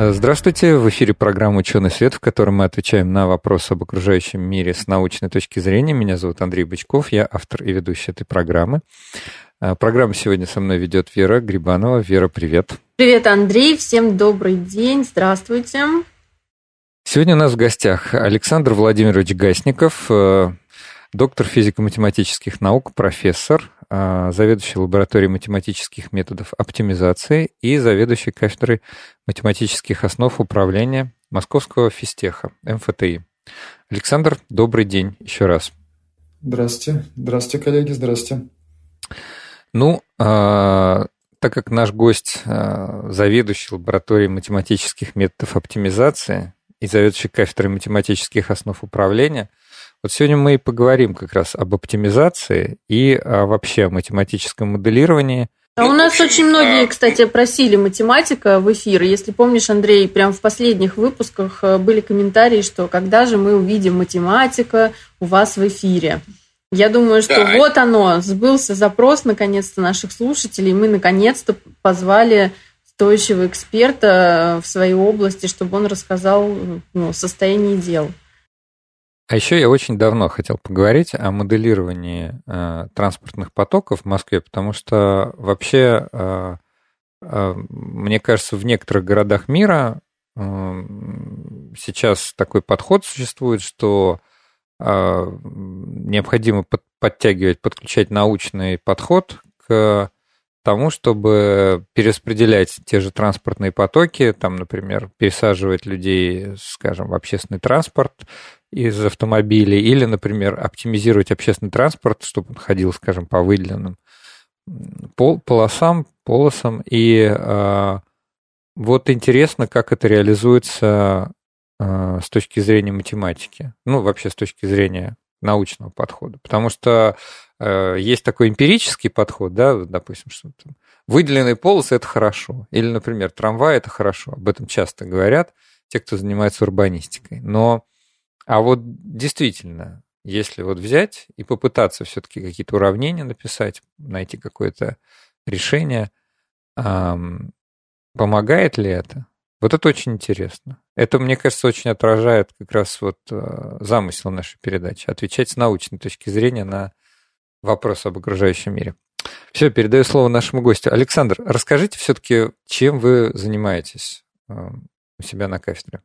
Здравствуйте, в эфире программа «Ученый свет», в которой мы отвечаем на вопросы об окружающем мире с научной точки зрения. Меня зовут Андрей Бычков, я автор и ведущий этой программы. А, программу сегодня со мной ведет Вера Грибанова. Вера, привет. Привет, Андрей, всем добрый день, здравствуйте. Сегодня у нас в гостях Александр Владимирович Гасников, э, доктор физико-математических наук, профессор, а, заведующий лабораторией математических методов оптимизации и заведующий кафедрой математических основ управления Московского физтеха, МФТИ. Александр, добрый день еще раз. Здравствуйте. Здравствуйте, коллеги, здравствуйте. Ну, э, так как наш гость э, заведующий лабораторией математических методов оптимизации и заведующий кафедрой математических основ управления – вот сегодня мы и поговорим как раз об оптимизации и а, вообще о математическом моделировании. А у нас очень многие, кстати, просили математика в эфир. Если помнишь, Андрей, прям в последних выпусках э, были комментарии, что когда же мы увидим математика у вас в эфире. Я думаю, что да. вот оно, сбылся запрос наконец-то наших слушателей. Мы наконец-то позвали стоящего эксперта в своей области, чтобы он рассказал ну, о состоянии дел. А еще я очень давно хотел поговорить о моделировании э, транспортных потоков в Москве, потому что вообще, э, э, мне кажется, в некоторых городах мира э, сейчас такой подход существует, что э, необходимо под, подтягивать, подключать научный подход к тому, чтобы перераспределять те же транспортные потоки, там, например, пересаживать людей, скажем, в общественный транспорт, из автомобилей, или, например, оптимизировать общественный транспорт, чтобы он ходил, скажем, по выделенным пол, полосам, полосам. И э, вот интересно, как это реализуется э, с точки зрения математики, ну, вообще с точки зрения научного подхода. Потому что э, есть такой эмпирический подход, да, допустим, что там, выделенные полосы это хорошо. Или, например, трамвай это хорошо. Об этом часто говорят те, кто занимается урбанистикой. Но а вот действительно, если вот взять и попытаться все-таки какие-то уравнения написать, найти какое-то решение, помогает ли это? Вот это очень интересно. Это, мне кажется, очень отражает как раз вот э, замысел нашей передачи, отвечать с научной точки зрения на вопрос об окружающем мире. Все, передаю слово нашему гостю. Александр, расскажите все-таки, чем вы занимаетесь у себя на кафедре?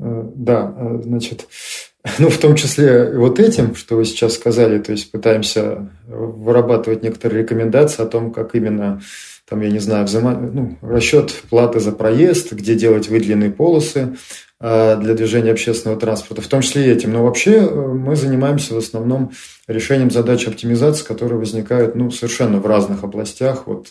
Э, да, э, значит, ну, в том числе вот этим, что вы сейчас сказали, то есть пытаемся вырабатывать некоторые рекомендации о том, как именно, там, я не знаю, взаимо... ну, расчет платы за проезд, где делать выделенные полосы э, для движения общественного транспорта, в том числе и этим. Но вообще мы занимаемся в основном решением задач оптимизации, которые возникают ну, совершенно в разных областях. Вот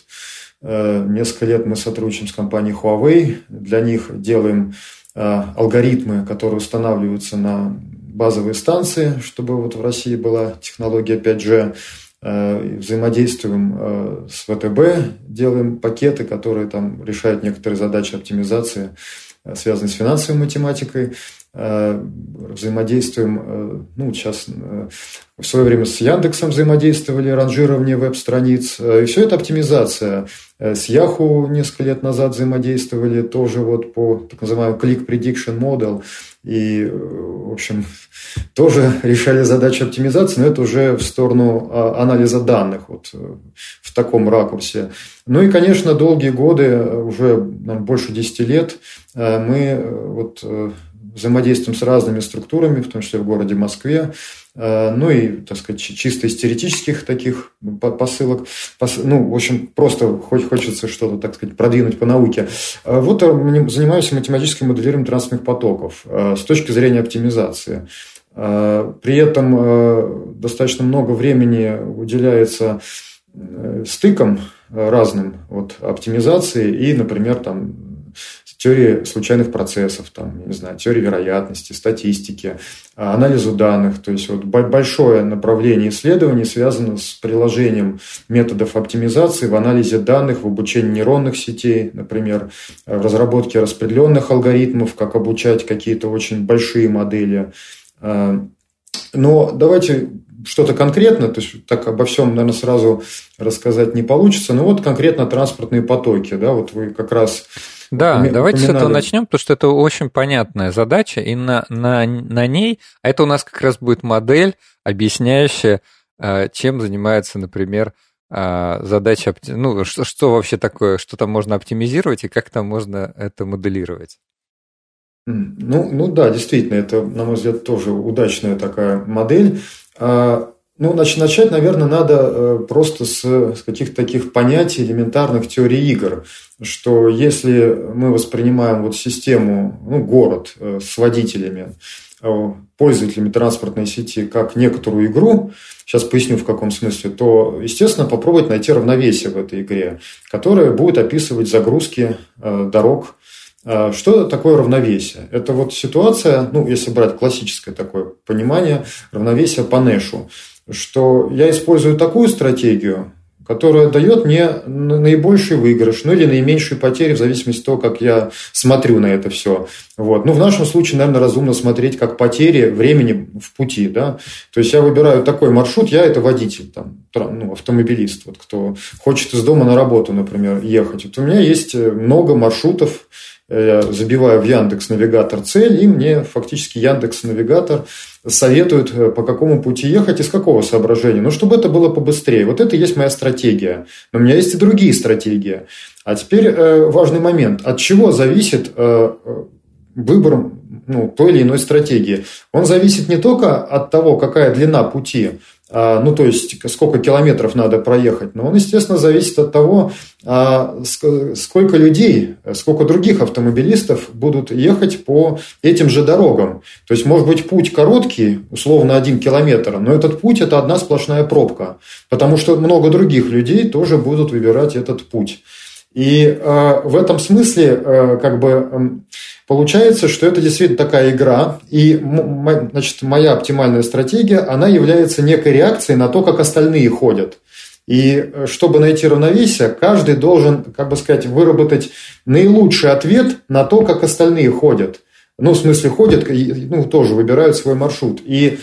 несколько лет мы сотрудничаем с компанией Huawei, для них делаем алгоритмы, которые устанавливаются на базовые станции, чтобы вот в России была технология 5G, э, взаимодействуем э, с ВТБ, делаем пакеты, которые там решают некоторые задачи оптимизации, связанные с финансовой математикой. Э, взаимодействуем, э, ну, сейчас э, в свое время с Яндексом взаимодействовали, ранжирование веб-страниц, и все это оптимизация. С Yahoo несколько лет назад взаимодействовали тоже вот по так называемому Click Prediction Model, и, в общем, тоже решали задачу оптимизации, но это уже в сторону а, анализа данных, вот в таком ракурсе. Ну и, конечно, долгие годы, уже больше 10 лет, мы вот взаимодействуем с разными структурами, в том числе в городе Москве, э, ну и, так сказать, чисто из теоретических таких посылок. Ну, в общем, просто хоть хочется что-то, так сказать, продвинуть по науке. Э, вот э, занимаюсь математическим моделированием транспортных потоков с точки зрения оптимизации. При этом достаточно много времени уделяется стыкам разным вот, оптимизации и, например, там, теории случайных процессов, там, не знаю, теории вероятности, статистики, анализу данных. То есть вот большое направление исследований связано с приложением методов оптимизации в анализе данных, в обучении нейронных сетей, например, в разработке распределенных алгоритмов, как обучать какие-то очень большие модели. Но давайте что-то конкретно, то есть так обо всем, наверное, сразу рассказать не получится, но вот конкретно транспортные потоки, да, вот вы как раз да, упоминали. давайте с этого начнем, потому что это очень понятная задача, и на, на, на ней, а это у нас как раз будет модель, объясняющая, э, чем занимается, например, э, задача, ну, что, что вообще такое, что там можно оптимизировать и как там можно это моделировать. Ну, ну да, действительно, это, на мой взгляд, тоже удачная такая модель. А, ну, значит, начать, наверное, надо э, просто с, с каких-то таких понятий элементарных теорий игр, что если мы воспринимаем вот систему, ну, город э, с водителями, э, пользователями транспортной сети как некоторую игру, сейчас поясню в каком смысле, то, естественно, попробовать найти равновесие в этой игре, которое будет описывать загрузки дорог что такое равновесие? Это вот ситуация, ну, если брать классическое такое понимание, равновесие по Нэшу, что я использую такую стратегию, которая дает мне наибольший выигрыш, ну или наименьшие потери, в зависимости от того, как я смотрю на это все. Вот. Ну, в нашем случае, наверное, разумно смотреть как потери времени в пути. Да? То есть я выбираю такой маршрут, я это водитель, там, ну, автомобилист, вот, кто хочет из дома на работу, например, ехать. Вот у меня есть много маршрутов, я забиваю в Яндекс Навигатор цель, и мне фактически Яндекс Навигатор советует, э, по какому пути ехать и с какого соображения. Ну, чтобы это было побыстрее. Вот это и есть моя стратегия. Но у меня есть и другие стратегии. А теперь э, важный момент. От чего зависит э, выбор ну, той или иной стратегии? Он зависит не только от того, какая длина пути, ну, то есть, сколько километров надо проехать, но он, естественно, зависит от того, а, сколько людей, сколько других автомобилистов будут ехать по этим же дорогам. То есть, может быть, путь короткий, условно один километр, но этот путь – это одна сплошная пробка, потому что много других людей тоже будут выбирать этот путь. И э, в этом смысле, э, как бы, Получается, что это действительно такая игра, и значит, моя оптимальная стратегия, она является некой реакцией на то, как остальные ходят. И э, чтобы найти равновесие, каждый должен, как бы сказать, выработать наилучший ответ на то, как остальные ходят. Ну, в смысле, ходят, ну, тоже выбирают свой маршрут. И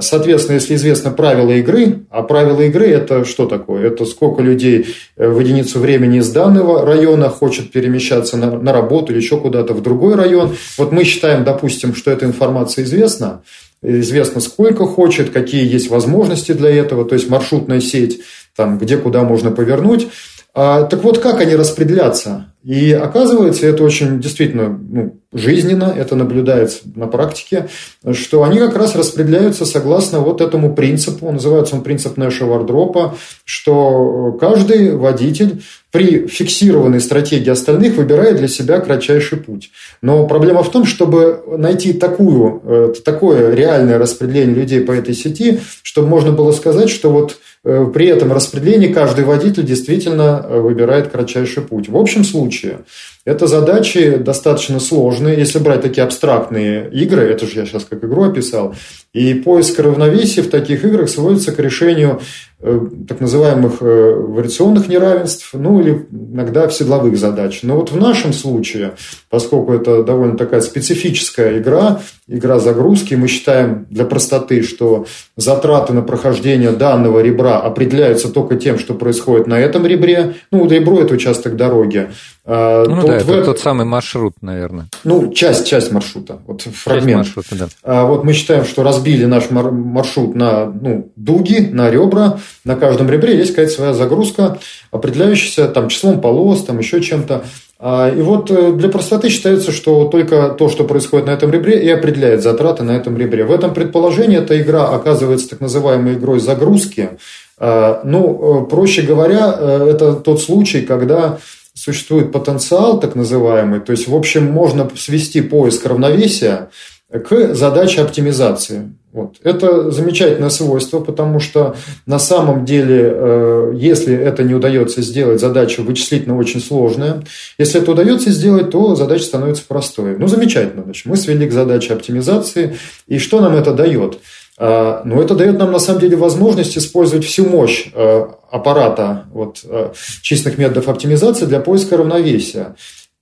соответственно, если известно правила игры, а правила игры это что такое? Это сколько людей э, в единицу времени из данного района хочет перемещаться на, на работу или еще куда-то в другой район. Вот мы считаем, допустим, что эта информация известна, известно сколько хочет, какие есть возможности для этого, то есть маршрутная сеть, там, где куда можно повернуть. А, так вот, как они распределятся? И оказывается, это очень действительно ну, жизненно, это наблюдается на практике, что они как раз распределяются согласно вот этому принципу, называется он принцип Нэша Вардропа, что каждый водитель при фиксированной стратегии остальных выбирает для себя кратчайший путь. Но проблема в том, чтобы найти такую, э, такое реальное распределение людей по этой сети, чтобы можно было сказать, что вот Э, при этом распределении каждый водитель действительно э, выбирает кратчайший путь. В общем случае, сотрудничаю это задачи достаточно сложные. Если брать такие абстрактные игры, это же я сейчас как игру описал, и поиск равновесия в таких играх сводится к решению э, так называемых вариационных неравенств, ну или иногда вседловых задач. Но вот в нашем случае, поскольку это довольно такая специфическая игра, игра загрузки, мы считаем для простоты, что затраты на прохождение данного ребра определяются только тем, что происходит на этом ребре. Ну, ребро – это участок дороги. А, ну, да, это в... тот самый маршрут, наверное. Ну, часть, часть маршрута, вот фрагмент. Часть маршрута, да. А вот мы считаем, что разбили наш маршрут на ну, дуги, на ребра. На каждом ребре есть какая-то своя загрузка, определяющаяся там числом полос, там еще чем-то. А, и вот э, для простоты считается, что только то, что происходит на этом ребре, и определяет затраты на этом ребре. В этом предположении эта игра оказывается так называемой игрой загрузки. А, ну, э, проще говоря, э, это тот случай, когда существует потенциал так называемый, то есть, в общем, можно свести поиск равновесия к задаче оптимизации. Вот. Это замечательное свойство, потому что на самом деле, э, если это не удается сделать, задача вычислительно очень сложная. Если это удается сделать, то задача становится простой. Ну, замечательно. Значит, мы свели к задаче оптимизации. И что нам это дает? А, ну, это дает нам на самом деле возможность использовать всю мощь э, аппарата вот, э, численных методов оптимизации для поиска равновесия.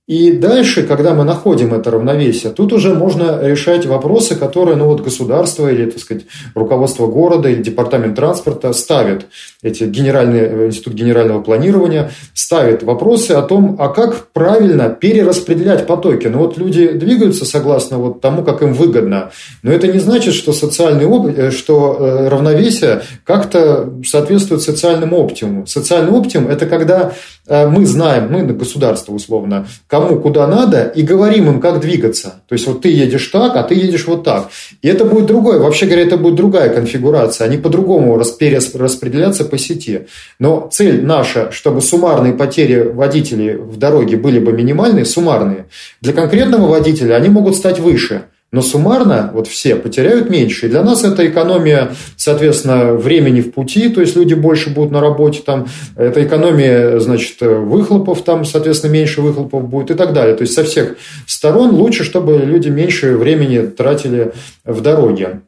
И дальше, когда мы находим это равновесие, тут уже можно решать вопросы, которые ну, вот государство или, так сказать, руководство города или департамент транспорта ставит, эти генеральные, э, институт генерального планирования ставит вопросы о том, а как правильно перераспределять потоки. Ну вот люди двигаются согласно вот тому, как им выгодно, но это не значит, что социальный э, что э, равновесие как-то соответствует социальному оптимуму. Социальный оптимум – это когда мы знаем, мы государство условно, кому куда надо, и говорим им, как двигаться. То есть, вот ты едешь так, а ты едешь вот так. И это будет другое. Вообще говоря, это будет другая конфигурация. Они по-другому перераспределяться по сети. Но цель наша, чтобы суммарные потери водителей в дороге были бы минимальные, суммарные. Для конкретного водителя они могут стать выше – но суммарно вот все потеряют меньше. И для нас это экономия, соответственно, времени в пути, то есть люди больше будут на работе, там, это экономия, значит, выхлопов, там, соответственно, меньше выхлопов будет и так далее. То есть со всех сторон лучше, чтобы люди меньше времени тратили в дороге.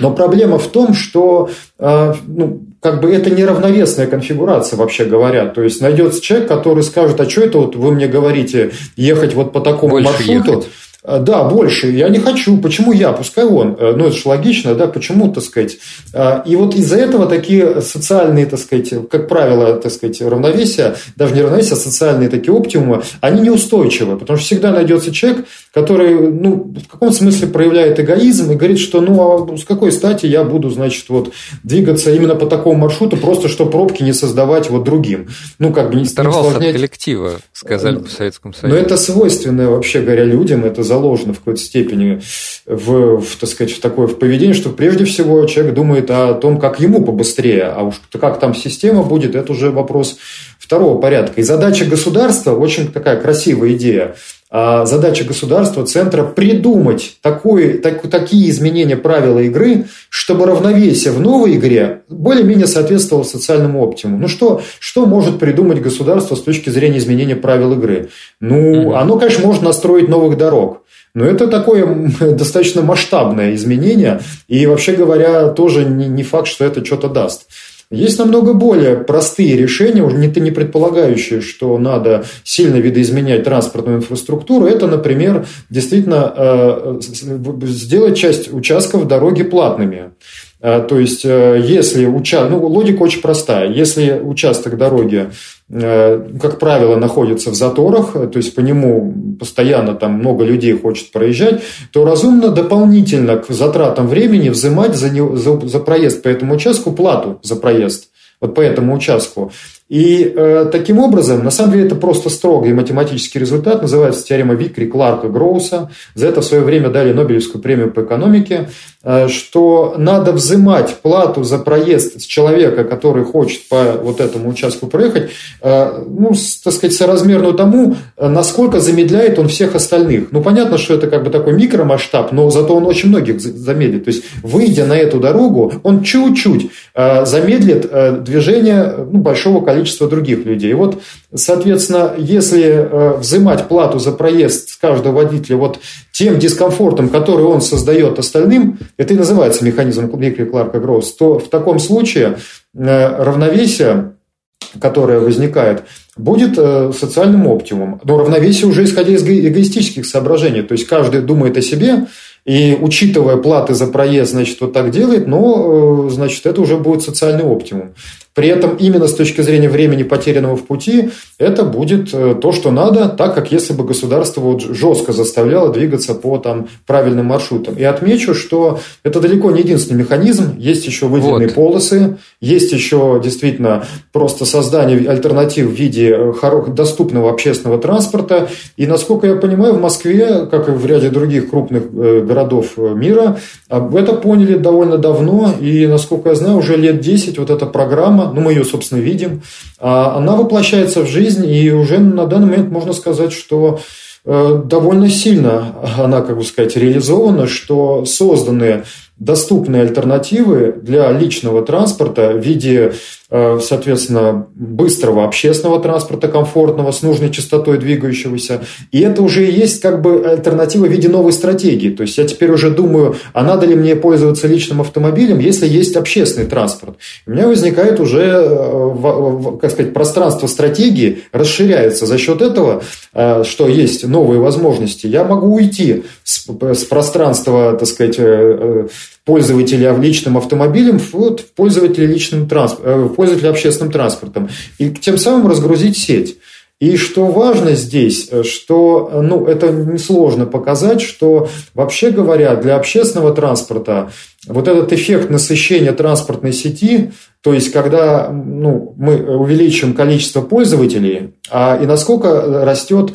Но проблема в том, что э, ну, как бы это неравновесная конфигурация, вообще говоря. То есть найдется человек, который скажет, а что это вот вы мне говорите ехать вот по такому Больше маршруту? Ехать. А, да, больше. Я не хочу. Почему я? Пускай он. Э, ну, это же логично, да, почему, так сказать. А, и вот из-за этого такие социальные, так сказать, как правило, так сказать, равновесия, даже не равновесия, а социальные такие оптимумы, они неустойчивы. Потому что всегда найдется человек, который, ну, в каком смысле проявляет эгоизм и говорит, что, ну, а с какой стати я буду, значит, вот двигаться именно по такому маршруту, просто чтобы пробки не создавать вот другим. Ну, как бы не Оторвался от коллектива, сказали бы в Советском Союзе. Но это свойственно, вообще говоря, людям, это заложено в какой-то степени в, в, так сказать, в такое в поведение, что прежде всего человек думает о том, как ему побыстрее, а уж как там система будет, это уже вопрос второго порядка. И задача государства, очень такая красивая идея, задача государства, центра придумать такое, так, такие изменения правила игры, чтобы равновесие в новой игре более-менее соответствовало социальному оптимуму. Ну что, что может придумать государство с точки зрения изменения правил игры? Ну, оно, конечно, может настроить новых дорог. Но это такое достаточно масштабное изменение, и вообще говоря, тоже не, не факт, что это что-то даст. Есть намного более простые решения, уже не, не предполагающие, что надо сильно видоизменять транспортную инфраструктуру. Это, например, действительно э, сделать часть участков дороги платными. Э, то есть, э, если участок, ну, логика очень простая. Если участок дороги, э, как правило, находится в заторах, то есть по нему постоянно там много людей хочет проезжать, то разумно дополнительно к затратам времени взимать за, не, за, за проезд по этому участку плату за проезд вот по этому участку. И э, таким образом, на самом деле, это просто строгий математический результат, называется теорема Викри, Кларка, Гроуса. За это в свое время дали Нобелевскую премию по экономике, э, что надо взимать плату за проезд с человека, который хочет по вот этому участку проехать, э, ну, с, так сказать, соразмерно тому, насколько замедляет он всех остальных. Ну, понятно, что это как бы такой микромасштаб, но зато он очень многих замедлит. То есть, выйдя на эту дорогу, он чуть-чуть э, замедлит э, движение ну, большого количества количество других людей. Вот, соответственно, если э, взимать плату за проезд с каждого водителя вот тем дискомфортом, который он создает остальным, это и называется механизм Микри Кларка Гроусс, то в таком случае э, равновесие, которое возникает, будет э, социальным оптимумом. Но равновесие уже исходя из эгоистических соображений. То есть каждый думает о себе, и учитывая платы за проезд, значит, вот так делает, но, значит, это уже будет социальный оптимум. При этом именно с точки зрения времени, потерянного в пути, это будет э, то, что надо, так как если бы государство вот жестко заставляло двигаться по там, правильным маршрутам. И отмечу, что это далеко не единственный механизм. Есть еще выделенные вот. полосы, есть еще действительно просто создание альтернатив в виде э, доступного общественного транспорта. И, насколько я понимаю, в Москве, как и в ряде других крупных э, городов мира, это поняли довольно давно. И, насколько я знаю, уже лет 10 вот эта программа ну, мы ее, собственно, видим, а она воплощается в жизнь, и уже на данный момент можно сказать, что э, довольно сильно она, как бы сказать, реализована, что созданы доступные альтернативы для личного транспорта в виде, э, соответственно, быстрого общественного транспорта, комфортного, с нужной частотой двигающегося. И это уже есть как бы альтернатива в виде новой стратегии. То есть я теперь уже думаю, а надо ли мне пользоваться личным автомобилем, если есть общественный транспорт. У меня возникает уже, э, как сказать, пространство стратегии расширяется за счет этого, э, что есть новые возможности. Я могу уйти с пространства, так сказать, пользователя личным автомобилем вот, в пользователя, личным трансп... Э, в пользователя общественным транспортом. И тем самым разгрузить сеть. И что важно здесь, э, что ну, это несложно показать, что вообще говоря, для общественного транспорта вот этот эффект насыщения транспортной сети, то есть когда ну, мы увеличим количество пользователей, а, и насколько растет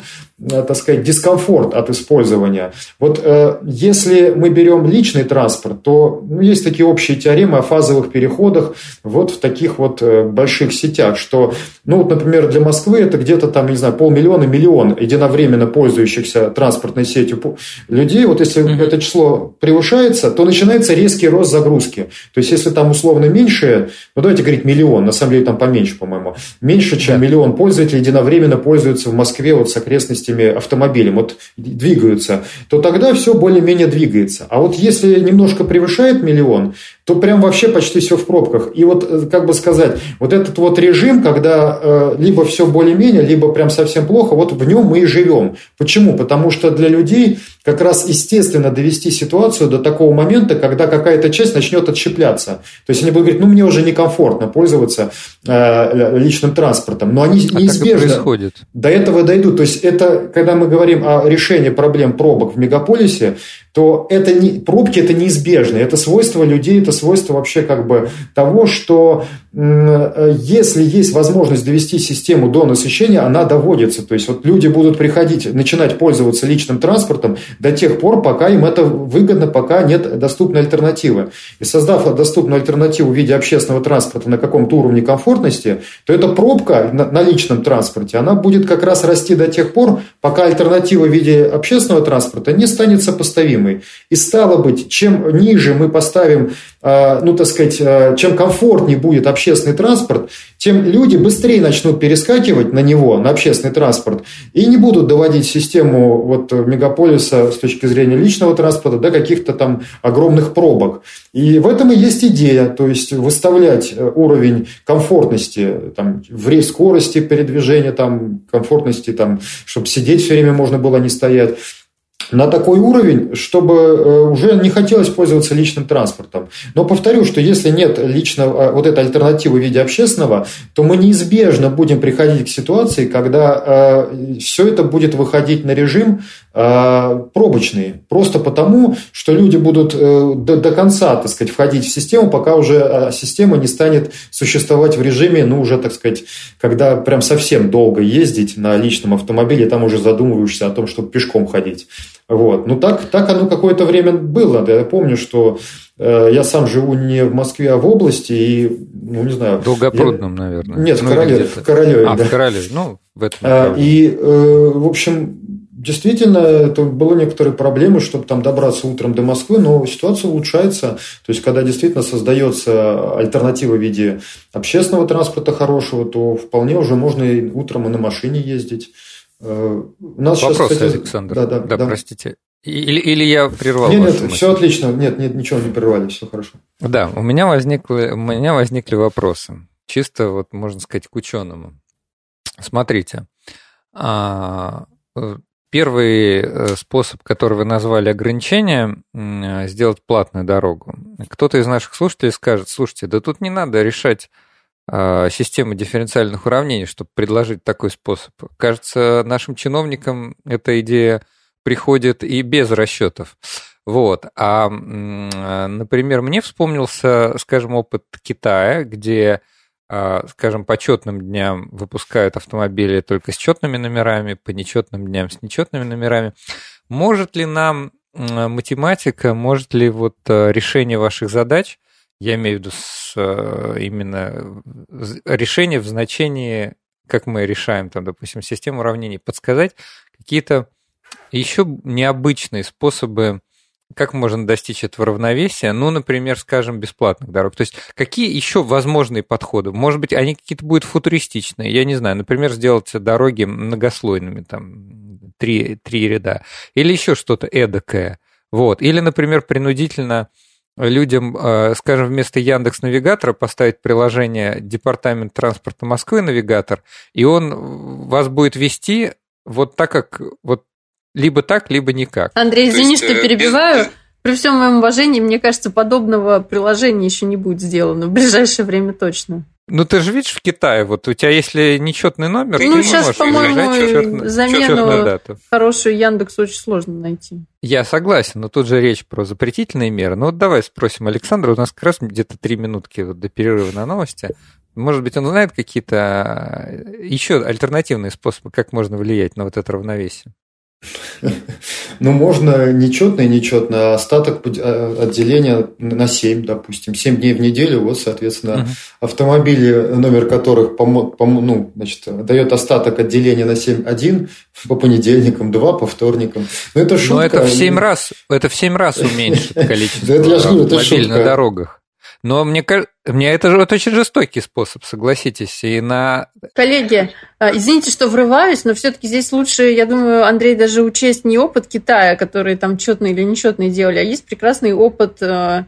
Э, так сказать, дискомфорт от использования. Вот э, если мы берем личный транспорт, то ну, есть такие общие теоремы о фазовых переходах вот в таких вот э, больших сетях, что, ну вот, например, для Москвы это где-то там, не знаю, полмиллиона, миллион единовременно пользующихся транспортной сетью людей. Вот если mm-hmm. это число превышается, то начинается резкий рост загрузки. То есть, если там условно меньше, ну давайте говорить миллион, на самом деле там поменьше, по-моему, меньше, чем да. миллион пользователей единовременно пользуются в Москве вот с окрестностями автомобилем, вот двигаются, то тогда все более-менее двигается. А вот если немножко превышает миллион, то прям вообще почти все в пробках. И вот, э, как бы сказать, вот этот вот режим, когда э, либо все более-менее, либо прям совсем плохо, вот в нем мы и живем. Почему? Потому что для людей как раз естественно довести ситуацию до такого момента, когда какая-то часть начнет отщепляться. То есть они будут говорить, ну мне уже некомфортно пользоваться э, личным транспортом, но они а неизбежно до этого дойдут. То есть это, когда мы говорим о решении проблем пробок в мегаполисе, то это не, пробки это неизбежно, это свойство людей, это свойство вообще как бы того, что если есть возможность довести систему до насыщения, она доводится. То есть вот люди будут приходить, начинать пользоваться личным транспортом до тех пор, пока им это выгодно, пока нет доступной альтернативы. И создав доступную альтернативу в виде общественного транспорта на каком-то уровне комфортности, то эта пробка на, личном транспорте, она будет как раз расти до тех пор, пока альтернатива в виде общественного транспорта не станет сопоставимой. И стало быть, чем ниже мы поставим, а, ну, так сказать, а, чем комфортнее будет общественный транспорт, тем люди быстрее начнут перескакивать на него, на общественный транспорт, и не будут доводить систему вот мегаполиса с точки зрения личного транспорта до каких-то там огромных пробок. И в этом и есть идея, то есть выставлять э, уровень комфортности, там, в скорости передвижения, там, комфортности, там, чтобы сидеть все время можно было не стоять на такой уровень, чтобы э, уже не хотелось пользоваться личным транспортом. Но повторю, что если нет личного, вот этой альтернативы в виде общественного, то мы неизбежно будем приходить к ситуации, когда э, все это будет выходить на режим э, пробочный. Просто потому, что люди будут до, до конца, так сказать, входить в систему, пока уже система не станет существовать в режиме, ну, уже, так сказать, когда прям совсем долго ездить на личном автомобиле, там уже задумываешься о том, чтобы пешком ходить. Вот. Ну, так, так оно какое-то время было. Я помню, что э, я сам живу не в Москве, а в области, и, ну, не знаю... В Долгопрудном, я... наверное. Нет, ну, в Королеве. В Королеве, а, да. в Королеве, ну, в этом. А, и, э, в общем, действительно, это было некоторые проблемы, чтобы там добраться утром до Москвы, но ситуация улучшается. То есть, когда действительно создается альтернатива в виде общественного транспорта хорошего, то вполне уже можно и утром и на машине ездить. Э, у нас Вопрос, сейчас, кстати, Александр. Да, да, да, да. простите. Или, или я прервал Нет, нет, мысль? все отлично. Нет, нет, ничего не прервали, все хорошо. Да, у меня, возникли, у меня возникли вопросы. Чисто, вот, можно сказать, к ученому. Смотрите, а, э, первый э, способ, который вы назвали ограничение, сделать платную дорогу. Кто-то из наших слушателей скажет, слушайте, да тут не надо решать а, системы дифференциальных уравнений, чтобы предложить такой способ. Кажется, нашим чиновникам эта идея приходит и без расчетов. Вот. А, например, мне вспомнился, скажем, опыт Китая, где, скажем, по четным дням выпускают автомобили только с четными номерами, по нечетным дням с нечетными номерами. Может ли нам математика, может ли вот э, решение ваших задач я имею в виду с, э, именно решение в значении, как мы решаем, там, допустим, систему уравнений, подсказать какие-то еще необычные способы как можно достичь этого равновесия? Ну, например, скажем, бесплатных дорог. То есть какие еще возможные подходы? Может быть, они какие-то будут футуристичные, я не знаю. Например, сделать дороги многослойными, там, три, три ряда. Или еще что-то эдакое. Вот. Или, например, принудительно людям, э, скажем, вместо Яндекс Навигатора поставить приложение Департамент транспорта Москвы Навигатор, и он вас будет вести вот так, как вот либо так, либо никак. Андрей, извини, есть, что э, перебиваю. Без... При всем моем уважении, мне кажется, подобного приложения еще не будет сделано в ближайшее время точно. Ну, ты же видишь в Китае, вот у тебя если нечетный номер, ну, ты сейчас, можешь по-моему, замену дату. хорошую Яндекс очень сложно найти. Я согласен, но тут же речь про запретительные меры. Ну вот давай спросим Александра, у нас как раз где-то три минутки вот до перерыва на новости. Может быть, он знает какие-то э, еще альтернативные способы, как можно влиять на вот это равновесие? Ну, можно нечетно и нечетно, а остаток а, отделения на 7, допустим. 7 дней в неделю, вот, соответственно, угу. автомобили, номер которых помо, помо, ну, значит, дает остаток отделения на 7-1 по понедельникам, 2 по вторникам. Ну, это шутка. Но это в 7 раз, это в 7 раз уменьшит количество автомобилей на дорогах. Но мне, мне это же вот очень жестокий способ, согласитесь. И на... Коллеги, а, извините, что врываюсь, но все-таки здесь лучше, я думаю, Андрей, даже учесть не опыт Китая, который там четные или нечетные делали, а есть прекрасный опыт а,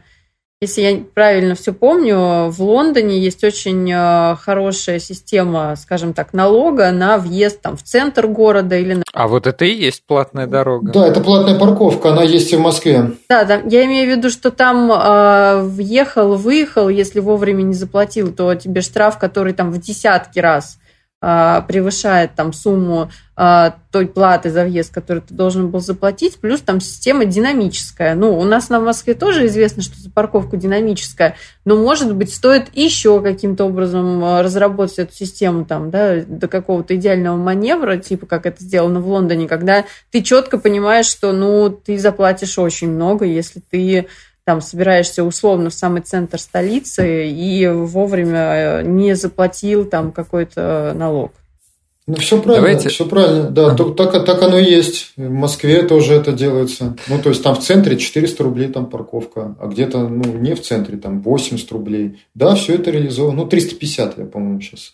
если я правильно все помню, в Лондоне есть очень э, хорошая система, скажем так, налога на въезд там, в центр города или на... А вот это и есть платная дорога. Да, это платная парковка, она есть и в Москве. Да, да я имею в виду, что там э, въехал, выехал, если вовремя не заплатил, то тебе штраф, который там в десятки раз превышает там сумму а, той платы за въезд, которую ты должен был заплатить, плюс там система динамическая. Ну, у нас на Москве тоже известно, что за парковку динамическая, но, может быть, стоит еще каким-то образом а, разработать эту систему там, да, до какого-то идеального маневра, типа как это сделано в Лондоне, когда ты четко понимаешь, что, ну, ты заплатишь очень много, если ты там собираешься условно в самый центр столицы и вовремя э, не заплатил там какой-то налог. Ну, все правильно, Давайте... все правильно. Да, а. так, так оно и есть. В Москве тоже это делается. Ну, то есть, там в центре 400 рублей там парковка, а где-то, ну, не в центре, там 80 рублей. Да, все это реализовано. Ну, 350, я, по-моему, сейчас.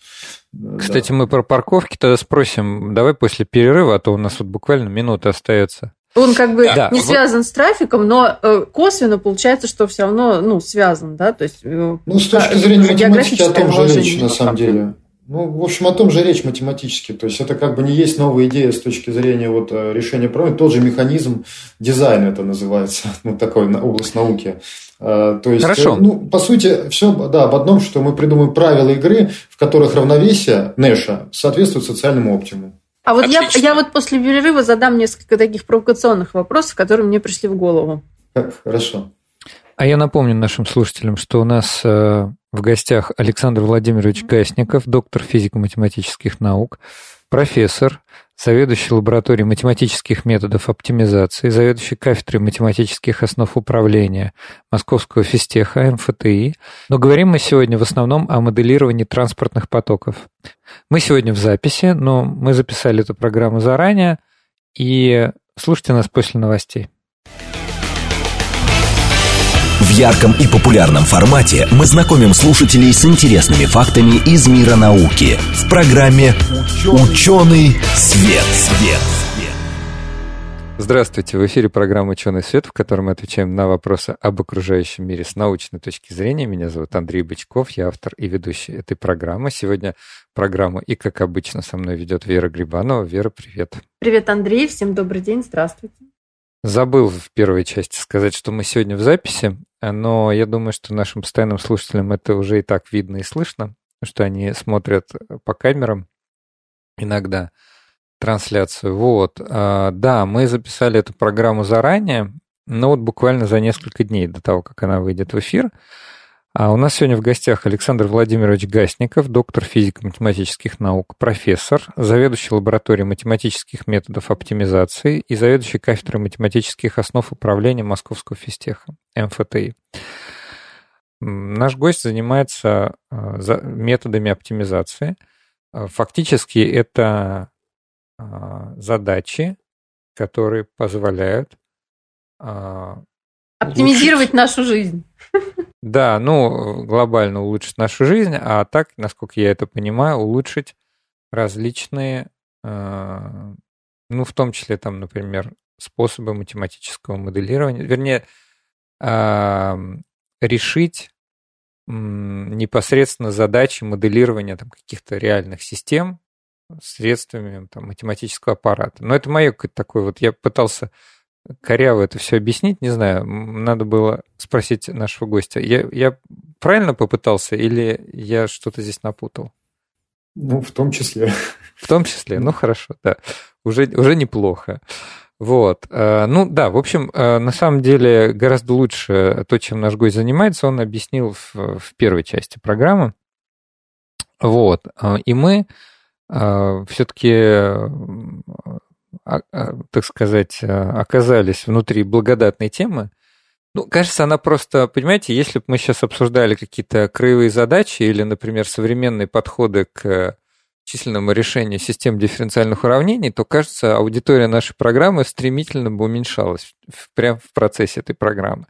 Кстати, да. мы про парковки тогда спросим. Давай после перерыва, а то у нас вот буквально минута остается. Он как бы да, не вот... связан с трафиком, но э, косвенно получается, что все равно ну, связан, да, то есть... Э, ну, с точки зрения математики о том же речь, на самом деле. Ну, в общем, о том же речь математически. То есть это как бы не есть новая идея с точки зрения вот э, решения проблем. Тот же механизм дизайна это называется, ну, такой область науки. То есть, Хорошо. ну, по сути, все да, об одном, что мы придумаем правила игры, в которых равновесие Нэша соответствует социальному оптимуму. А вот я, я вот после перерыва задам несколько таких провокационных вопросов, которые мне пришли в голову. Хорошо. А я напомню нашим слушателям, что у нас э, в гостях Александр Владимирович Гасников, доктор физико-математических наук, профессор, заведующий лабораторией математических методов оптимизации, заведующий кафедрой математических основ управления Московского физтеха МФТИ. Но говорим мы сегодня в основном о моделировании транспортных потоков. Мы сегодня в записи, но мы записали эту программу заранее, и слушайте нас после новостей. В ярком и популярном формате мы знакомим слушателей с интересными фактами из мира науки в программе «Ученый свет». свет. Здравствуйте, в эфире программа «Ученый свет», в которой мы отвечаем на вопросы об окружающем мире с научной точки зрения. Меня зовут Андрей Бычков, я автор и ведущий этой программы. Сегодня программу и, как обычно, со мной ведет Вера Грибанова. Вера, привет. Привет, Андрей, всем добрый день, здравствуйте. Забыл в первой части сказать, что мы сегодня в записи, но я думаю, что нашим постоянным слушателям это уже и так видно и слышно, что они смотрят по камерам иногда трансляцию. Вот. А, да, мы записали эту программу заранее, но вот буквально за несколько дней до того, как она выйдет в эфир. А у нас сегодня в гостях Александр Владимирович Гасников, доктор физико-математических наук, профессор, заведующий лабораторией математических методов оптимизации и заведующий кафедрой математических основ управления Московского физтеха, МФТИ. Наш гость занимается а, методами оптимизации. А, фактически это а, задачи, которые позволяют Оптимизировать улучшить... нашу жизнь. Да, ну, глобально улучшить нашу жизнь, а так, насколько я это понимаю, улучшить различные, э, ну, в том числе, там, например, способы математического моделирования, вернее, э, решить непосредственно задачи моделирования там, каких-то реальных систем средствами там, математического аппарата. Но это мое такое вот, я пытался коряво это все объяснить, не знаю, надо было спросить нашего гостя. Я, я правильно попытался или я что-то здесь напутал? Ну, в том числе. В том числе, ну хорошо, да. Уже, уже неплохо. Вот. Э, ну да, в общем, э, на самом деле гораздо лучше то, чем наш гость занимается, он объяснил в, в первой части программы. Вот. Э, и мы все-таки, так сказать, оказались внутри благодатной темы. Ну, кажется, она просто, понимаете, если бы мы сейчас обсуждали какие-то краевые задачи или, например, современные подходы к численному решению систем дифференциальных уравнений, то, кажется, аудитория нашей программы стремительно бы уменьшалась прямо в процессе этой программы.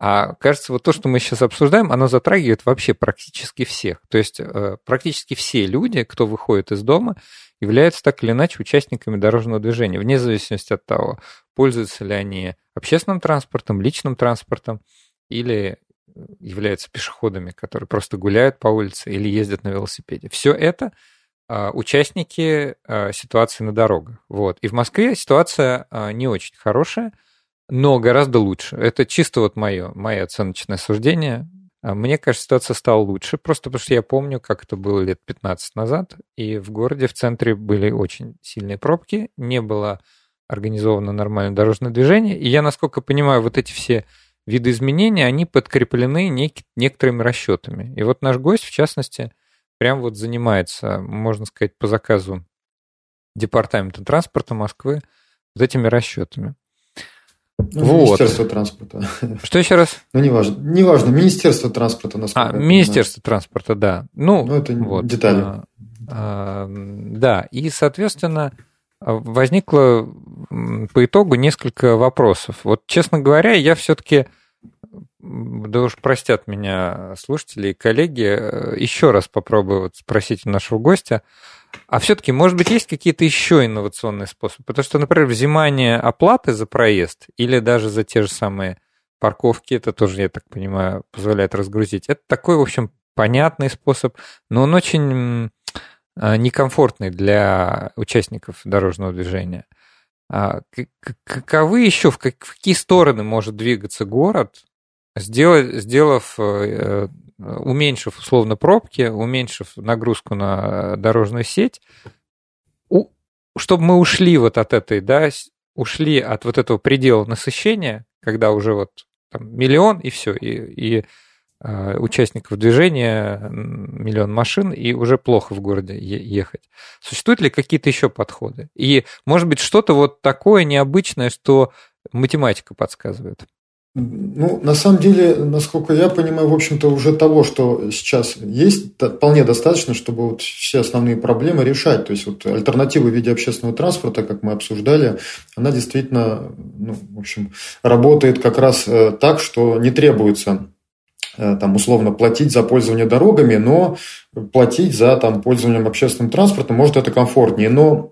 А кажется, вот то, что мы сейчас обсуждаем, оно затрагивает вообще практически всех. То есть э, практически все люди, кто выходит из дома, являются так или иначе участниками дорожного движения, вне зависимости от того, пользуются ли они общественным транспортом, личным транспортом или являются пешеходами, которые просто гуляют по улице или ездят на велосипеде. Все это а, участники а, ситуации на дорогах. Вот. И в Москве ситуация а, не очень хорошая, но гораздо лучше. Это чисто вот мое, мое оценочное суждение. Мне кажется, ситуация стала лучше, просто потому что я помню, как это было лет 15 назад, и в городе, в центре были очень сильные пробки, не было организовано нормальное дорожное движение, и я, насколько понимаю, вот эти все виды изменений, они подкреплены нек- некоторыми расчетами. И вот наш гость, в частности, прям вот занимается, можно сказать, по заказу Департамента транспорта Москвы вот этими расчетами. Ну, вот. Министерство транспорта. Что еще раз? Ну, неважно. Неважно, Министерство транспорта. А, Министерство знаю. транспорта, да. Ну, ну это вот. детали. А, а, да, и, соответственно, возникло по итогу несколько вопросов. Вот, честно говоря, я все-таки да уж простят меня слушатели и коллеги, э, еще раз попробую вот спросить у нашего гостя, а все-таки, может быть, есть какие-то еще инновационные способы? Потому что, например, взимание оплаты за проезд или даже за те же самые парковки, это тоже, я так понимаю, позволяет разгрузить. Это такой, в общем, понятный способ, но он очень э, некомфортный для участников дорожного движения. А каковы еще, в какие стороны может двигаться город, сделав, э, уменьшив условно пробки, уменьшив нагрузку на дорожную сеть, чтобы мы ушли вот от этой, да, ушли от вот этого предела насыщения, когда уже вот там миллион и все, и, и э, участников движения миллион машин, и уже плохо в городе ехать. Существуют ли какие-то еще подходы? И, может быть, что-то вот такое необычное, что математика подсказывает? Ну, на самом деле, насколько я понимаю, в общем-то, уже того, что сейчас есть, вполне достаточно, чтобы вот все основные проблемы решать. То есть, вот альтернатива в виде общественного транспорта, как мы обсуждали, она действительно, ну, в общем, работает как раз э, так, что не требуется э, там, условно, платить за пользование дорогами, но платить за там, пользованием общественным транспортом, может, это комфортнее. Но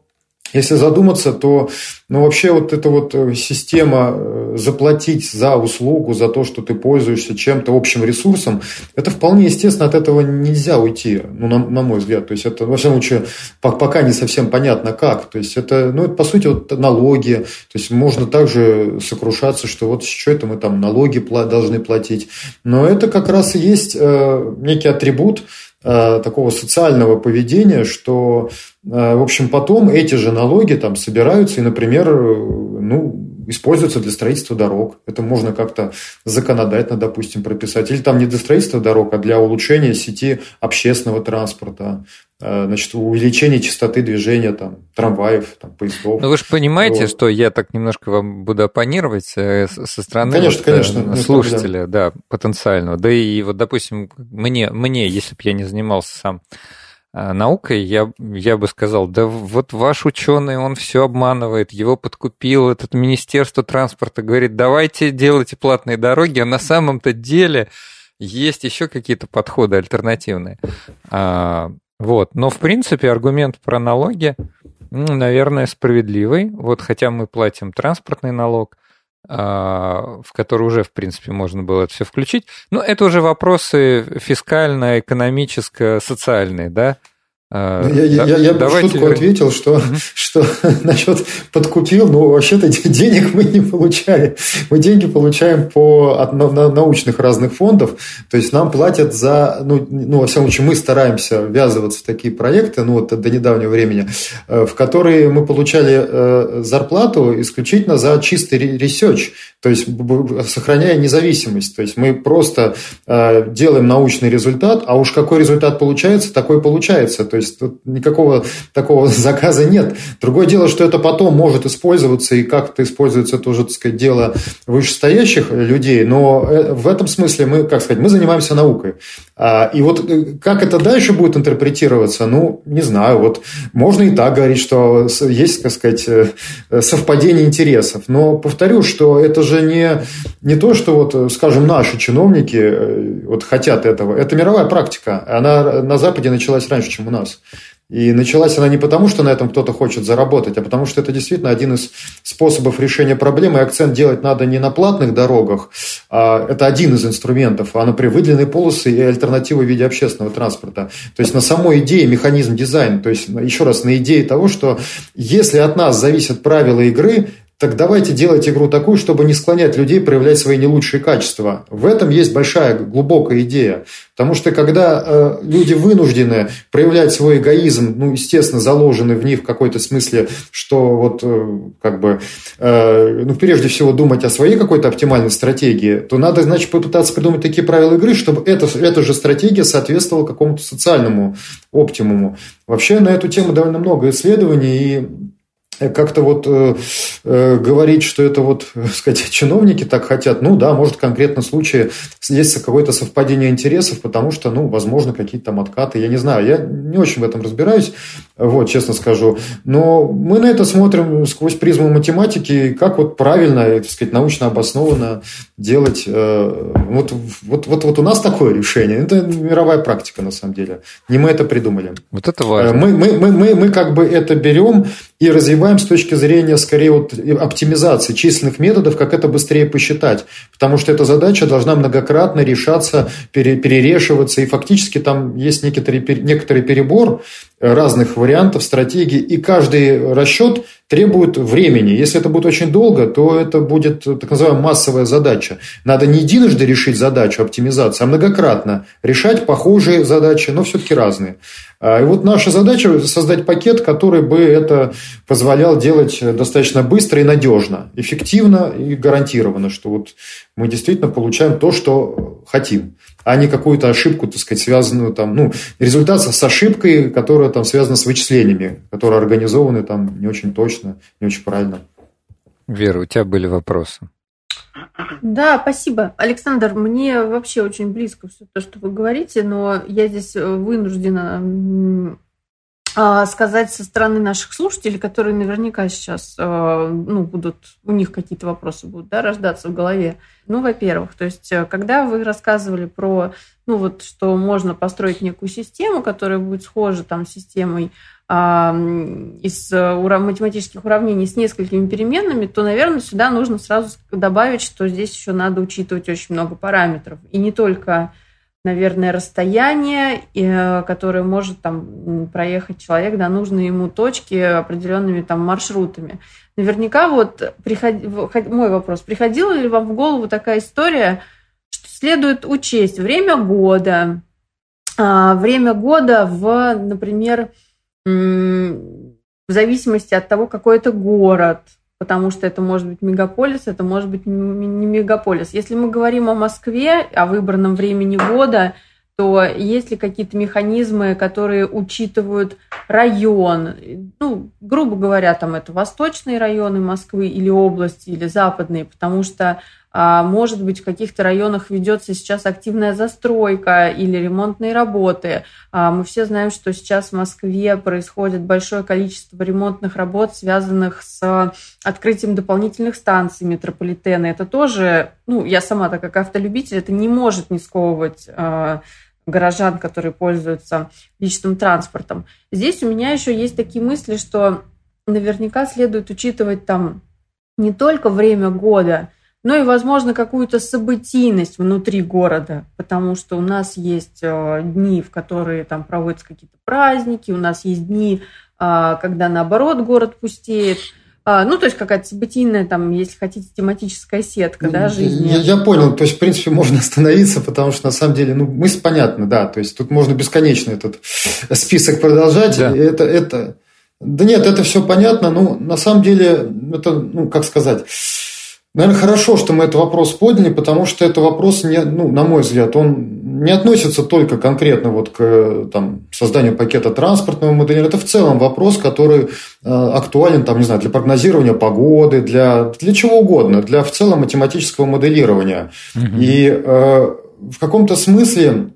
если задуматься, то ну, вообще вот эта вот э, система э, заплатить за услугу, за то, что ты пользуешься чем-то общим ресурсом, это вполне естественно, от этого нельзя уйти, ну, на, на мой взгляд. То есть это, во всяком случае, пока не совсем понятно как. То есть это, ну, это по сути вот налоги. То есть можно также сокрушаться, что вот что это мы там налоги должны платить. Но это как раз и есть э, некий атрибут такого социального поведения, что, э, в общем, потом эти же налоги там собираются и, например, э, ну, используются для строительства дорог. Это можно как-то законодательно, допустим, прописать. Или там не для строительства дорог, а для улучшения сети общественного транспорта, значит, увеличения частоты движения там, трамваев, там, поездов. Ну, вы же понимаете, вот. что я так немножко вам буду оппонировать со стороны конечно, вот, конечно, слушателя, да, потенциального. Да и вот, допустим, мне, мне если бы я не занимался сам наукой, я, я бы сказал, да вот ваш ученый, он все обманывает, его подкупил этот Министерство транспорта, говорит, давайте делайте платные дороги, а на самом-то деле есть еще какие-то подходы альтернативные. А, вот. Но, в принципе, аргумент про налоги, ну, наверное, справедливый. Вот хотя мы платим транспортный налог, в который уже, в принципе, можно было это все включить. Но это уже вопросы фискально-экономическо-социальные, да? Я, я, я, я бы шутку ответил, что, что насчет подкупил, ну, вообще-то денег мы не получаем. Мы деньги получаем по, от на, на научных разных фондов. То есть нам платят за, ну, ну, во всяком случае, мы стараемся ввязываться в такие проекты, ну, вот до недавнего времени, э, в которые мы получали э, зарплату исключительно за чистый research, то есть сохраняя независимость. То есть мы просто э, делаем научный результат, а уж какой результат получается, такой получается. То есть тут никакого такого заказа нет. Другое дело, что это потом может использоваться, и как-то используется, это уже, так сказать, дело вышестоящих людей, но э, в этом смысле мы, как сказать, мы занимаемся наукой. А, и вот э, как это дальше будет интерпретироваться, ну, не знаю, вот можно и так говорить, что есть, так сказать, э, совпадение интересов, но повторю, что это же не, не то, что вот, скажем, наши чиновники вот хотят этого, это мировая практика, она на Западе началась раньше, чем у нас. Нас. И началась она не потому, что на этом кто-то хочет заработать, а потому что это действительно один из способов решения проблемы. И акцент делать надо не на платных дорогах, а это один из инструментов, а на выделенные полосы и альтернативы в виде общественного транспорта. То есть на самой идее механизм дизайн. То есть еще раз на идее того, что если от нас зависят правила игры, так давайте делать игру такую, чтобы не склонять людей проявлять свои не лучшие качества. В этом есть большая, глубокая идея. Потому что когда э, люди вынуждены проявлять свой эгоизм, ну, естественно, заложенный в них в какой-то смысле, что вот э, как бы, э, ну, прежде всего думать о своей какой-то оптимальной стратегии, то надо, значит, попытаться придумать такие правила игры, чтобы эта, эта же стратегия соответствовала какому-то социальному оптимуму. Вообще на эту тему довольно много исследований, и как-то вот э, э, говорить, что это вот, сказать, чиновники так хотят, ну да, может, в конкретном случае есть какое-то совпадение интересов, потому что, ну, возможно, какие-то там откаты, я не знаю, я не очень в этом разбираюсь, вот, честно скажу, но мы на это смотрим сквозь призму математики, как вот правильно, так сказать, научно обоснованно делать, э, вот, вот, вот, вот у нас такое решение, это мировая практика, на самом деле, не мы это придумали. Вот это важно. Мы, мы, мы, мы, мы как бы это берем и развиваем с точки зрения, скорее, вот оптимизации численных методов, как это быстрее посчитать. Потому что эта задача должна многократно решаться, перерешиваться, и фактически там есть некоторый, некоторый перебор разных вариантов, стратегий, и каждый расчет требует времени. Если это будет очень долго, то это будет так называемая массовая задача. Надо не единожды решить задачу оптимизации, а многократно решать похожие задачи, но все-таки разные. А, и вот наша задача создать пакет, который бы это позволял делать достаточно быстро и надежно, эффективно и гарантированно, что вот мы действительно получаем то, что хотим, а не какую-то ошибку, так сказать, связанную там, ну, результат с ошибкой, которая там связана с вычислениями, которые организованы там не очень точно, не очень правильно. Вера, у тебя были вопросы? Да, спасибо. Александр, мне вообще очень близко все то, что вы говорите, но я здесь э, вынуждена а, сказать со стороны наших слушателей, которые наверняка сейчас э, ну, будут, у них какие-то вопросы будут да, рождаться в голове. Ну, во-первых, то есть, э, когда вы рассказывали про, ну, вот, что можно построить некую систему, которая будет схожа там с системой из э, математических уравнений с несколькими переменными, то, наверное, сюда нужно сразу добавить, что здесь еще надо учитывать очень много параметров. И не только, наверное, расстояние, э, которое может там проехать человек до нужной ему точки определенными там маршрутами. Наверняка вот приход... мой вопрос, приходила ли вам в голову такая история, что следует учесть время года, а, время года в, например, в зависимости от того, какой это город, потому что это может быть мегаполис, это может быть не мегаполис. Если мы говорим о Москве, о выбранном времени года, то есть ли какие-то механизмы, которые учитывают район, ну, грубо говоря, там это восточные районы Москвы или области, или западные, потому что может быть, в каких-то районах ведется сейчас активная застройка или ремонтные работы. А, мы все знаем, что сейчас в Москве происходит большое количество ремонтных работ, связанных с открытием дополнительных станций метрополитена. Это тоже, ну, я сама, так как автолюбитель, это не может не сковывать а, горожан, которые пользуются личным транспортом. Здесь у меня еще есть такие мысли, что наверняка следует учитывать там не только время года, но и, возможно, какую-то событийность внутри города, потому что у нас есть э, дни, в которые там проводятся какие-то праздники, у нас есть дни, э, когда наоборот город пустеет. А, ну, то есть какая-то событийная, там, если хотите, тематическая сетка, да, жизни. Я, я понял, то есть, в принципе, можно остановиться, потому что, на самом деле, ну, мысль понятна, да, то есть, тут можно бесконечно этот список продолжать, да. это, это... Да нет, это все понятно, ну, на самом деле, это, ну, как сказать Наверное, хорошо, что мы этот вопрос подняли, потому что это вопрос, не, ну, на мой взгляд, он не относится только конкретно вот к там, созданию пакета транспортного моделирования. Это в целом вопрос, который э, актуален там, не знаю, для прогнозирования погоды, для, для чего угодно, для в целом математического моделирования. Угу. И э, в каком-то смысле,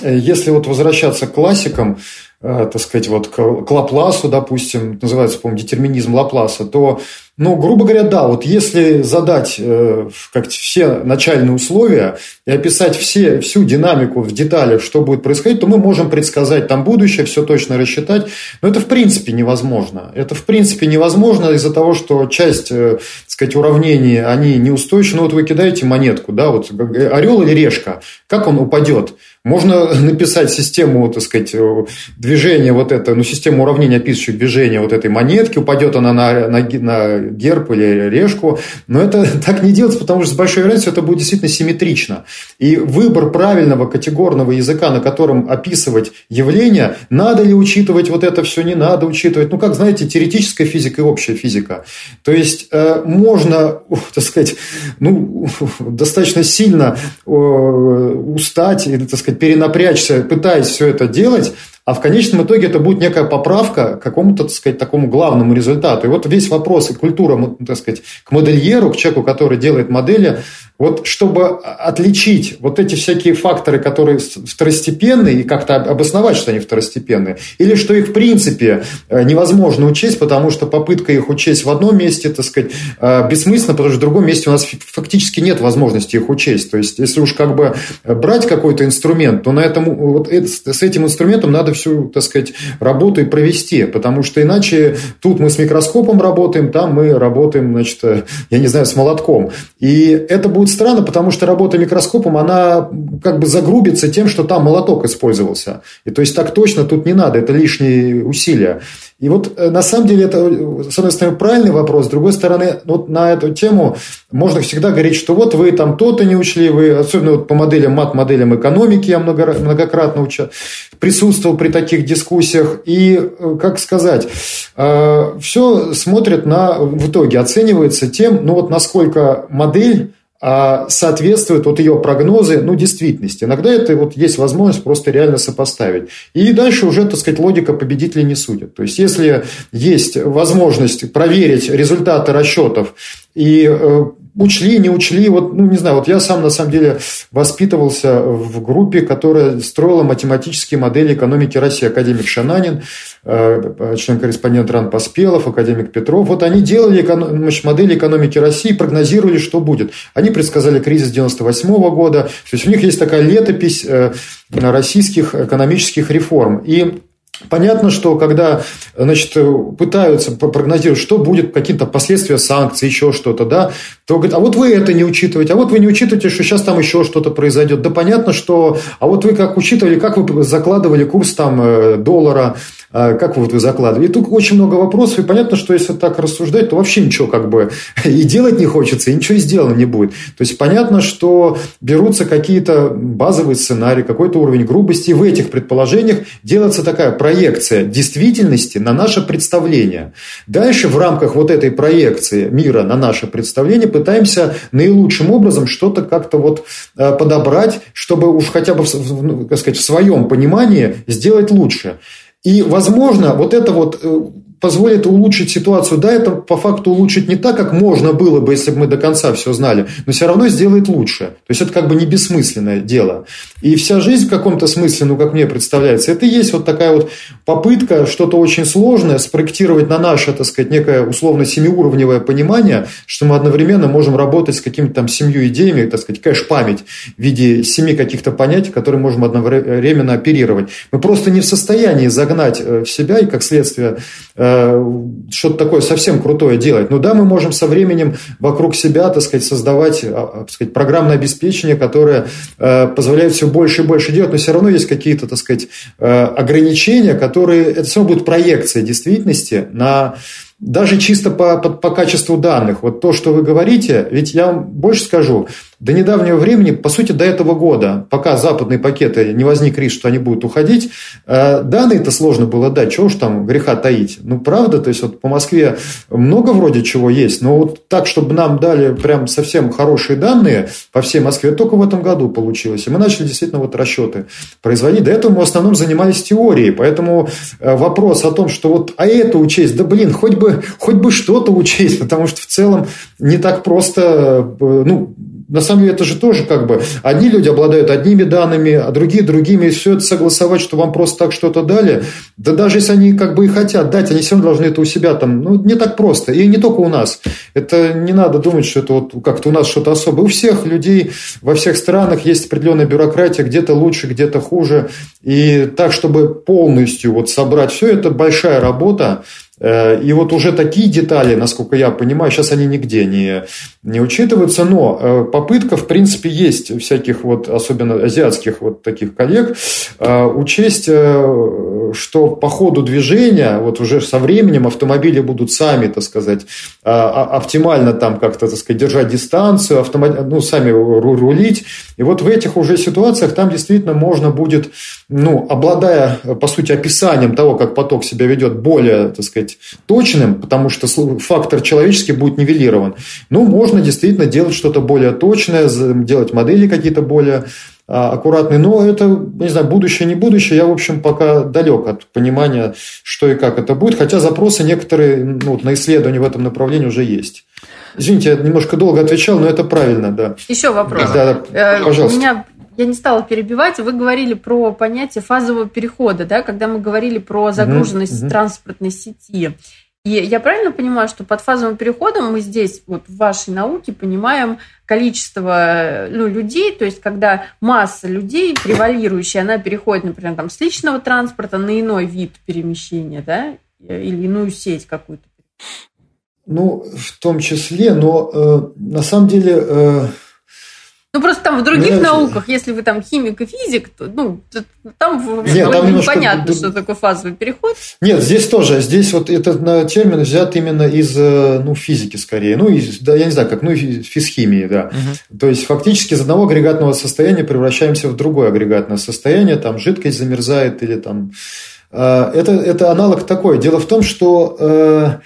э, если вот возвращаться к классикам, э, так сказать, вот к, к Лапласу, допустим, называется, по-моему, детерминизм Лапласа, то ну, грубо говоря, да, вот если задать э, как все начальные условия и описать все, всю динамику в деталях, что будет происходить, то мы можем предсказать там будущее, все точно рассчитать. Но это в принципе невозможно. Это в принципе невозможно из-за того, что часть, э, так сказать, уравнений, они неустойчивы. Ну, вот вы кидаете монетку, да, вот орел или решка, как он упадет? Можно написать систему, так сказать, э, движения вот это, ну, систему уравнений, описывающих движение вот этой монетки, упадет она на, на, на герб или решку, но это так не делается, потому что с большой вероятностью это будет действительно симметрично. И выбор правильного категорного языка, на котором описывать явления, надо ли учитывать вот это все, не надо учитывать. Ну, как, знаете, теоретическая физика и общая физика. То есть, э, можно, так сказать, ну, достаточно сильно э, устать, или, так сказать, перенапрячься, пытаясь все это делать, а в конечном итоге это будет некая поправка к какому-то, так сказать, такому главному результату. И вот весь вопрос и культура, так сказать, к модельеру, к человеку, который делает модели, вот чтобы отличить вот эти всякие факторы, которые второстепенные, и как-то обосновать, что они второстепенные, или что их в принципе э, невозможно учесть, потому что попытка их учесть в одном месте, так сказать, э, бессмысленно, потому что в другом месте у нас фактически нет возможности их учесть. То есть, если уж как бы брать какой-то инструмент, то на этом, вот с этим инструментом надо всю, так сказать, работу и провести, потому что иначе тут мы с микроскопом работаем, там мы работаем, значит, э, я не знаю, с молотком. И это будет будет странно, потому что работа микроскопом, она как бы загрубится тем, что там молоток использовался. И то есть так точно тут не надо, это лишние усилия. И вот э, на самом деле это, с одной стороны, правильный вопрос, с другой стороны, вот на эту тему можно всегда говорить, что вот вы там то-то не учли, вы, особенно вот по моделям, мат-моделям экономики я многократно уча, присутствовал при таких дискуссиях. И, э, как сказать, э, все смотрят на, в итоге оценивается тем, ну вот насколько модель а соответствует вот ее прогнозы, ну, действительности. Иногда это вот есть возможность просто реально сопоставить. И дальше уже, так сказать, логика победителей не судит. То есть, если есть возможность проверить результаты расчетов и э, учли, не учли. Вот, ну, не знаю, вот я сам, на самом деле, воспитывался в группе, которая строила математические модели экономики России. Академик Шананин, э, член-корреспондент Ран Поспелов, академик Петров. Вот они делали модели экономики России, прогнозировали, что будет. Они предсказали кризис 98 -го года. То есть, у них есть такая летопись э, российских экономических реформ. И Понятно, что когда значит, пытаются прогнозировать, что будет, какие-то последствия санкций, еще что-то, да, то говорят, а вот вы это не учитываете, а вот вы не учитываете, что сейчас там еще что-то произойдет. Да понятно, что, а вот вы как учитывали, как вы закладывали курс там э, доллара, как вот вы закладываете. И тут очень много вопросов, и понятно, что если так рассуждать, то вообще ничего как бы и делать не хочется, и ничего и сделано не будет. То есть, понятно, что берутся какие-то базовые сценарии, какой-то уровень грубости, и в этих предположениях делается такая проекция действительности на наше представление. Дальше в рамках вот этой проекции мира на наше представление пытаемся наилучшим образом что-то как-то вот э, подобрать, чтобы уж хотя бы, так сказать, в своем понимании сделать лучше. И, возможно, вот это вот э, позволит улучшить ситуацию. Да, это по факту улучшить не так, как можно было бы, если бы мы до конца все знали, но все равно сделает лучше. То есть это как бы не бессмысленное дело. И вся жизнь в каком-то смысле, ну, как мне представляется, это и есть вот такая вот попытка что-то очень сложное спроектировать на наше, так сказать, некое условно семиуровневое понимание, что мы одновременно можем работать с какими-то там семью идеями, так сказать, кэш-память в виде семи каких-то понятий, которые можем одновременно оперировать. Мы просто не в состоянии загнать э, в себя и, как следствие, э, что-то такое совсем крутое делать. Ну да, мы можем со временем вокруг себя, так сказать, создавать а, так сказать, программное обеспечение, которое э, позволяет все больше и больше делать, но все равно есть какие-то, так сказать, ограничения, которые, это все будет проекция действительности на даже чисто по, по, по качеству данных. Вот то, что вы говорите, ведь я вам больше скажу, до недавнего времени, по сути, до этого года, пока западные пакеты не возник риск, что они будут уходить, э, данные-то сложно было дать, чего уж там греха таить. Ну, правда, то есть вот по Москве много вроде чего есть, но вот так, чтобы нам дали прям совсем хорошие данные по всей Москве, только в этом году получилось. И мы начали действительно вот расчеты производить. До этого мы в основном занимались теорией, поэтому э, вопрос о том, что вот, а это учесть, да блин, хоть бы, хоть бы что-то учесть, потому что в целом не так просто, э, ну, на самом деле это же тоже как бы одни люди обладают одними данными, а другие другими, и все это согласовать, что вам просто так что-то дали, да даже если они как бы и хотят дать, они все равно должны это у себя там, ну, не так просто, и не только у нас. Это не надо думать, что это вот как-то у нас что-то особое. У всех людей во всех странах есть определенная бюрократия, где-то лучше, где-то хуже, и так, чтобы полностью вот собрать все, это большая работа, и вот уже такие детали, насколько я понимаю, сейчас они нигде не, не учитываются, но э, попытка, в принципе, есть всяких вот, особенно азиатских вот таких коллег, э, учесть, что по ходу движения, вот уже со временем автомобили будут сами, так сказать, а, оптимально там как-то, так сказать, держать дистанцию, автомат, ну, сами рулить. И вот в этих уже ситуациях там действительно можно будет, ну, обладая, по сути, описанием того, как поток себя ведет более, так сказать, точным, потому что фактор человеческий будет нивелирован. Ну, можно действительно делать что-то более точное, делать модели какие-то более а, аккуратные. Но это, не знаю, будущее, не будущее. Я, в общем, пока далек от понимания, что и как это будет. Хотя запросы некоторые ну, на исследования в этом направлении уже есть. Извините, я немножко долго отвечал, но это правильно, да. Еще вопрос. Да, да, пожалуйста. У меня я не стала перебивать, вы говорили про понятие фазового перехода, да, когда мы говорили про загруженность угу, транспортной сети. И я правильно понимаю, что под фазовым переходом мы здесь, вот в вашей науке, понимаем количество ну, людей, то есть когда масса людей превалирующая, она переходит, например, там, с личного транспорта на иной вид перемещения, да, или иную сеть какую-то. Ну, в том числе, но э, на самом деле... Э ну, просто там в других Нет, науках, если вы там химик и физик, то ну, там, Нет, там немножко... понятно, что такое фазовый переход. Нет, здесь тоже. Здесь вот этот термин взят именно из э, ну, физики скорее. Ну, из, да, я не знаю, как, ну, физхимии, да. Угу. То есть, фактически из одного агрегатного состояния превращаемся в другое агрегатное состояние, там жидкость замерзает или там... Э, это, это аналог такой. Дело в том, что... Э,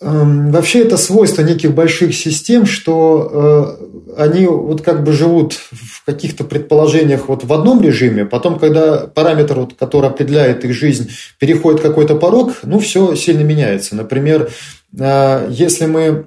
вообще это свойство неких больших систем, что э, они вот как бы живут в каких-то предположениях вот в одном режиме, потом, когда параметр, вот, который определяет их жизнь, переходит какой-то порог, ну, все сильно меняется. Например, э, если мы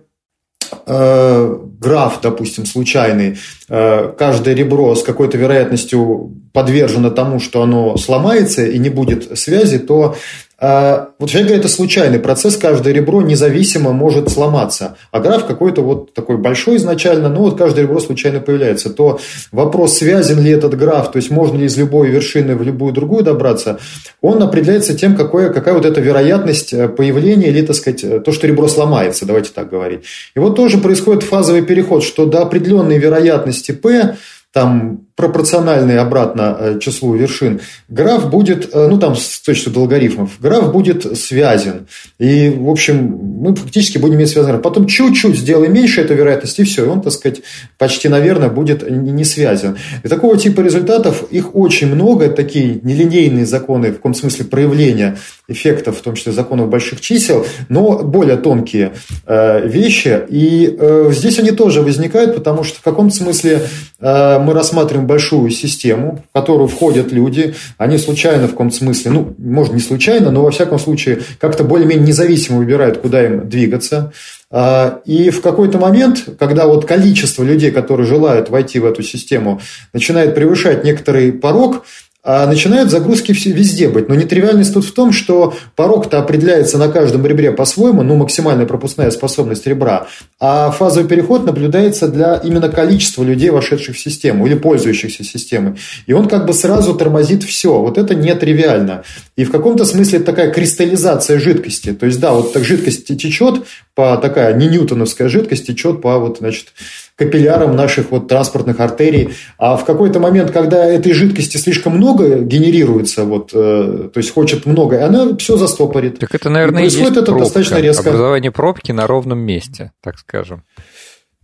э, граф, допустим, случайный, каждое ребро с какой-то вероятностью подвержено тому, что оно сломается и не будет связи, то вот человек говорит, это случайный процесс, каждое ребро независимо может сломаться. А граф какой-то вот такой большой изначально, но вот каждое ребро случайно появляется. То вопрос, связан ли этот граф, то есть можно ли из любой вершины в любую другую добраться, он определяется тем, какое, какая вот эта вероятность э, появления или, так сказать, э, то, что ребро сломается, давайте так говорить. И вот тоже происходит фазовый переход, что до определенной вероятности P там пропорциональный обратно э, числу вершин, граф будет, э, ну там с до логарифмов, граф будет связан. И, в общем, мы фактически будем иметь связанный граф. Потом чуть-чуть сделаем меньше эту вероятность, и все, и он, так сказать, почти, наверное, будет не связан. И такого типа результатов, их очень много, такие нелинейные законы, в каком смысле проявления эффектов, в том числе законов больших чисел, но более тонкие э, вещи. И здесь они тоже возникают, потому что в каком-то смысле мы рассматриваем большую систему, в которую входят люди, они случайно в каком-то смысле, ну, может, не случайно, но во всяком случае как-то более-менее независимо выбирают, куда им двигаться. А, и в какой-то момент, когда вот количество людей, которые желают войти в эту систему, начинает превышать некоторый порог, а начинают загрузки везде быть. Но нетривиальность тут в том, что порог-то определяется на каждом ребре по-своему, ну, максимальная пропускная способность ребра, а фазовый переход наблюдается для именно количества людей, вошедших в систему или пользующихся системой. И он как бы сразу тормозит все. Вот это нетривиально. И в каком-то смысле это такая кристаллизация жидкости. То есть, да, вот так жидкость течет по такая не ньютоновская жидкость течет по вот, значит, капиллярам наших вот транспортных артерий. А в какой-то момент, когда этой жидкости слишком много генерируется, вот, э, то есть хочет много, она все застопорит. Так это, наверное, и происходит есть это пробка, достаточно резко. Образование пробки на ровном месте, так скажем.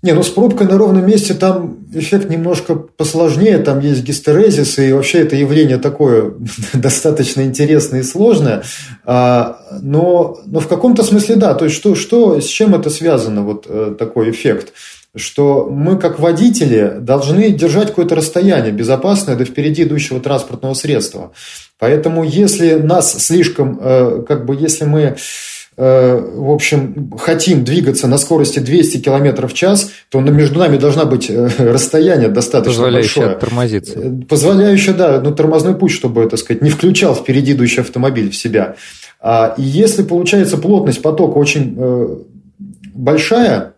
Не, ну с пробкой на ровном месте там эффект немножко посложнее, там есть гистерезис, и вообще это явление такое достаточно интересное и сложное, а, но, но в каком-то смысле да, то есть что, что, с чем это связано, вот э, такой эффект? Что мы, как водители, должны держать какое-то расстояние безопасное до впереди идущего транспортного средства. Поэтому, если нас слишком, э, как бы, если мы э, в общем, хотим двигаться на скорости 200 км в час, то между нами должна быть э, расстояние достаточно Позволяющее большое. тормозиться. Позволяющее, да, ну, тормозной путь, чтобы, так сказать, не включал впереди идущий автомобиль в себя. А, и если, получается, плотность потока очень большая,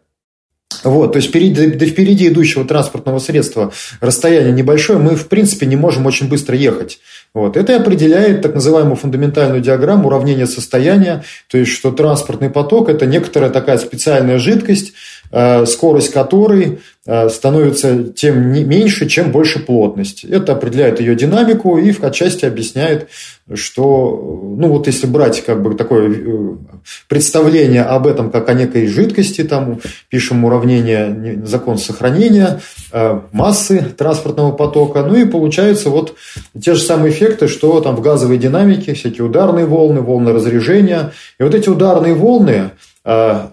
вот, то есть впереди, до впереди идущего транспортного средства расстояние небольшое, мы в принципе не можем очень быстро ехать. Вот. Это определяет так называемую фундаментальную диаграмму уравнения состояния, то есть что транспортный поток – это некоторая такая специальная жидкость, скорость которой э, становится тем меньше, чем больше плотность. Это определяет ее динамику и в отчасти объясняет, что, ну вот если брать как бы такое э, представление об этом как о некой жидкости, там пишем уравнение закон сохранения массы транспортного потока, ну и получается вот те же самые эффекты, что там в газовой динамике, всякие ударные волны, волны разрежения. И вот эти ударные волны,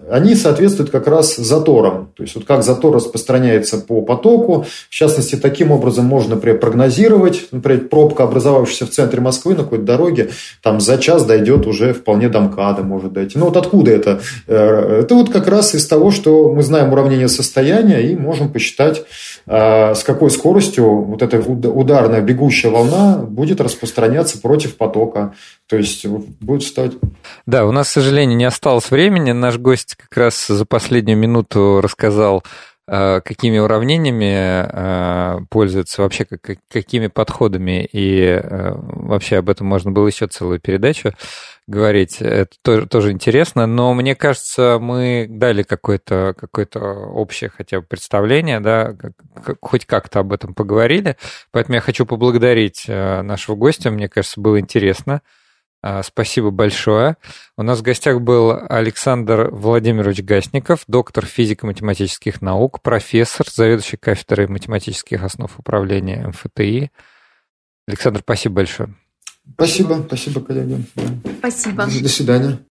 они соответствуют как раз заторам. То есть, вот как затор распространяется по потоку. В частности, таким образом можно например, прогнозировать. Например, пробка, образовавшаяся в центре Москвы на какой-то дороге, там за час дойдет уже вполне до МКАДа может дойти. Ну, вот откуда это? Э, это вот как раз из того, что мы знаем уравнение состояния и можем посчитать, а, с какой скоростью вот эта ударная бегущая волна будет распространяться против потока. То есть, будет встать. Да, у нас, к сожалению, не осталось времени наш гость как раз за последнюю минуту рассказал, э, какими уравнениями э, пользуется, вообще какими подходами, и э, вообще об этом можно было еще целую передачу говорить. Это тоже, тоже интересно, но мне кажется, мы дали какое-то какое общее хотя бы представление, да, хоть как-то об этом поговорили. Поэтому я хочу поблагодарить нашего гостя, мне кажется, было интересно. А, спасибо большое. У нас в гостях был Александр Владимирович Гасников, доктор физико-математических наук, профессор, заведующий кафедрой математических основ управления МФТИ. Александр, спасибо большое. Спасибо, спасибо, коллеги. Спасибо. До свидания.